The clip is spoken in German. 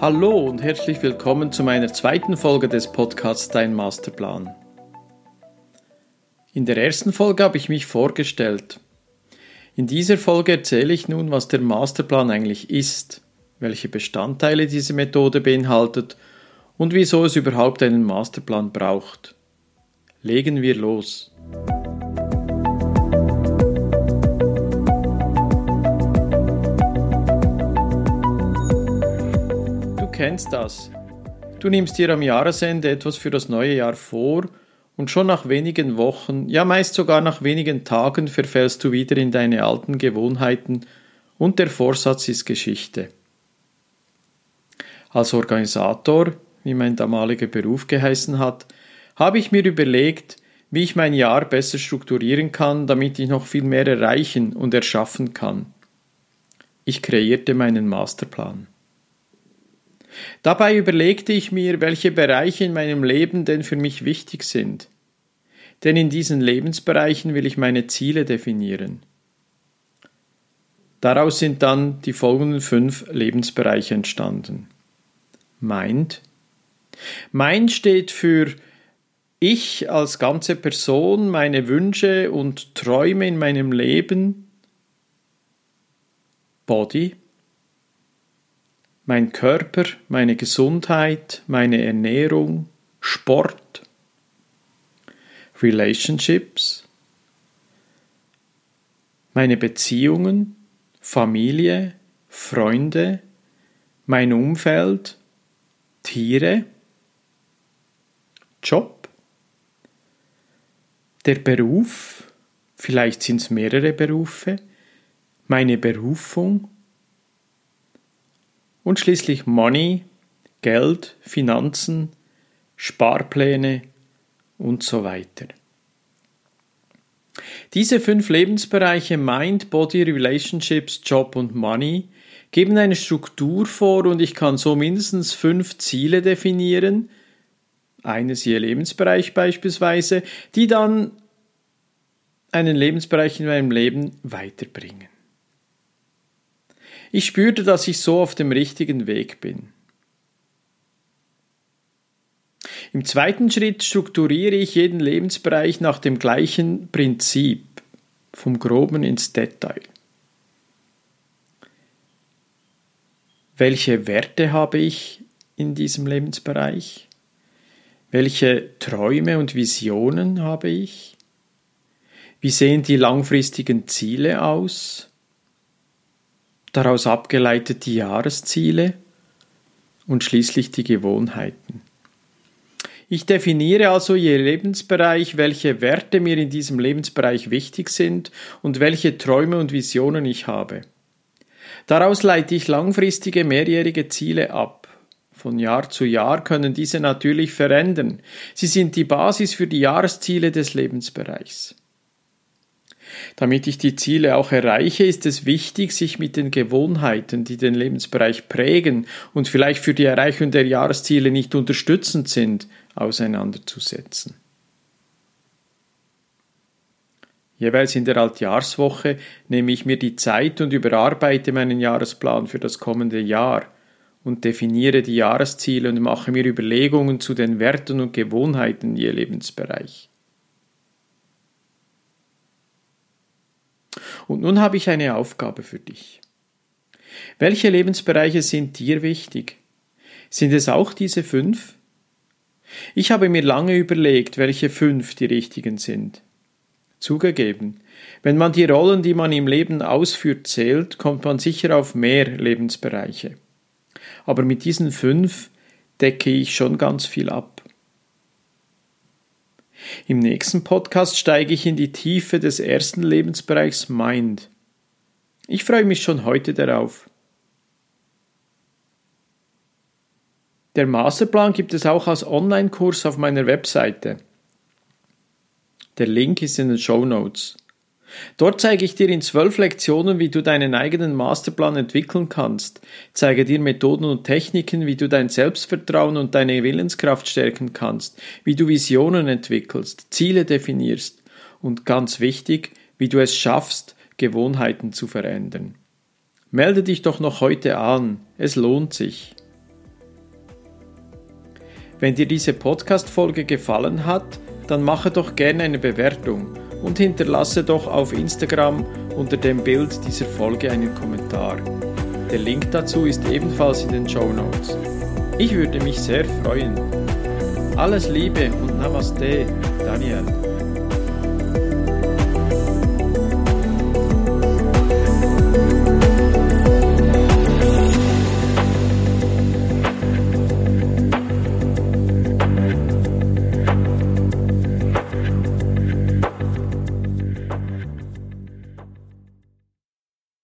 Hallo und herzlich willkommen zu meiner zweiten Folge des Podcasts Dein Masterplan. In der ersten Folge habe ich mich vorgestellt. In dieser Folge erzähle ich nun, was der Masterplan eigentlich ist, welche Bestandteile diese Methode beinhaltet und wieso es überhaupt einen Masterplan braucht. Legen wir los. kennst das. Du nimmst dir am Jahresende etwas für das neue Jahr vor und schon nach wenigen Wochen, ja meist sogar nach wenigen Tagen verfällst du wieder in deine alten Gewohnheiten und der Vorsatz ist Geschichte. Als Organisator, wie mein damaliger Beruf geheißen hat, habe ich mir überlegt, wie ich mein Jahr besser strukturieren kann, damit ich noch viel mehr erreichen und erschaffen kann. Ich kreierte meinen Masterplan. Dabei überlegte ich mir, welche Bereiche in meinem Leben denn für mich wichtig sind. Denn in diesen Lebensbereichen will ich meine Ziele definieren. Daraus sind dann die folgenden fünf Lebensbereiche entstanden. Mind. Mind steht für ich als ganze Person, meine Wünsche und Träume in meinem Leben. Body. Mein Körper, meine Gesundheit, meine Ernährung, Sport, Relationships, meine Beziehungen, Familie, Freunde, mein Umfeld, Tiere, Job, der Beruf, vielleicht sind es mehrere Berufe, meine Berufung, und schließlich Money, Geld, Finanzen, Sparpläne und so weiter. Diese fünf Lebensbereiche Mind, Body, Relationships, Job und Money geben eine Struktur vor und ich kann so mindestens fünf Ziele definieren, eines je Lebensbereich beispielsweise, die dann einen Lebensbereich in meinem Leben weiterbringen. Ich spürte, dass ich so auf dem richtigen Weg bin. Im zweiten Schritt strukturiere ich jeden Lebensbereich nach dem gleichen Prinzip, vom groben ins Detail. Welche Werte habe ich in diesem Lebensbereich? Welche Träume und Visionen habe ich? Wie sehen die langfristigen Ziele aus? daraus abgeleitet die Jahresziele und schließlich die Gewohnheiten. Ich definiere also je Lebensbereich, welche Werte mir in diesem Lebensbereich wichtig sind und welche Träume und Visionen ich habe. Daraus leite ich langfristige mehrjährige Ziele ab. Von Jahr zu Jahr können diese natürlich verändern. Sie sind die Basis für die Jahresziele des Lebensbereichs. Damit ich die Ziele auch erreiche, ist es wichtig, sich mit den Gewohnheiten, die den Lebensbereich prägen und vielleicht für die Erreichung der Jahresziele nicht unterstützend sind, auseinanderzusetzen. Jeweils in der Altjahrswoche nehme ich mir die Zeit und überarbeite meinen Jahresplan für das kommende Jahr und definiere die Jahresziele und mache mir Überlegungen zu den Werten und Gewohnheiten je Lebensbereich. Und nun habe ich eine Aufgabe für dich. Welche Lebensbereiche sind dir wichtig? Sind es auch diese fünf? Ich habe mir lange überlegt, welche fünf die richtigen sind. Zugegeben, wenn man die Rollen, die man im Leben ausführt, zählt, kommt man sicher auf mehr Lebensbereiche. Aber mit diesen fünf decke ich schon ganz viel ab. Im nächsten Podcast steige ich in die Tiefe des ersten Lebensbereichs Mind. Ich freue mich schon heute darauf. Der Masterplan gibt es auch als Online-Kurs auf meiner Webseite. Der Link ist in den Show Notes. Dort zeige ich dir in zwölf Lektionen, wie du deinen eigenen Masterplan entwickeln kannst, zeige dir Methoden und Techniken, wie du dein Selbstvertrauen und deine Willenskraft stärken kannst, wie du Visionen entwickelst, Ziele definierst und ganz wichtig, wie du es schaffst, Gewohnheiten zu verändern. Melde dich doch noch heute an, es lohnt sich. Wenn dir diese Podcast-Folge gefallen hat, dann mache doch gerne eine Bewertung und hinterlasse doch auf Instagram unter dem Bild dieser Folge einen Kommentar. Der Link dazu ist ebenfalls in den Show Notes. Ich würde mich sehr freuen. Alles Liebe und Namaste, Daniel.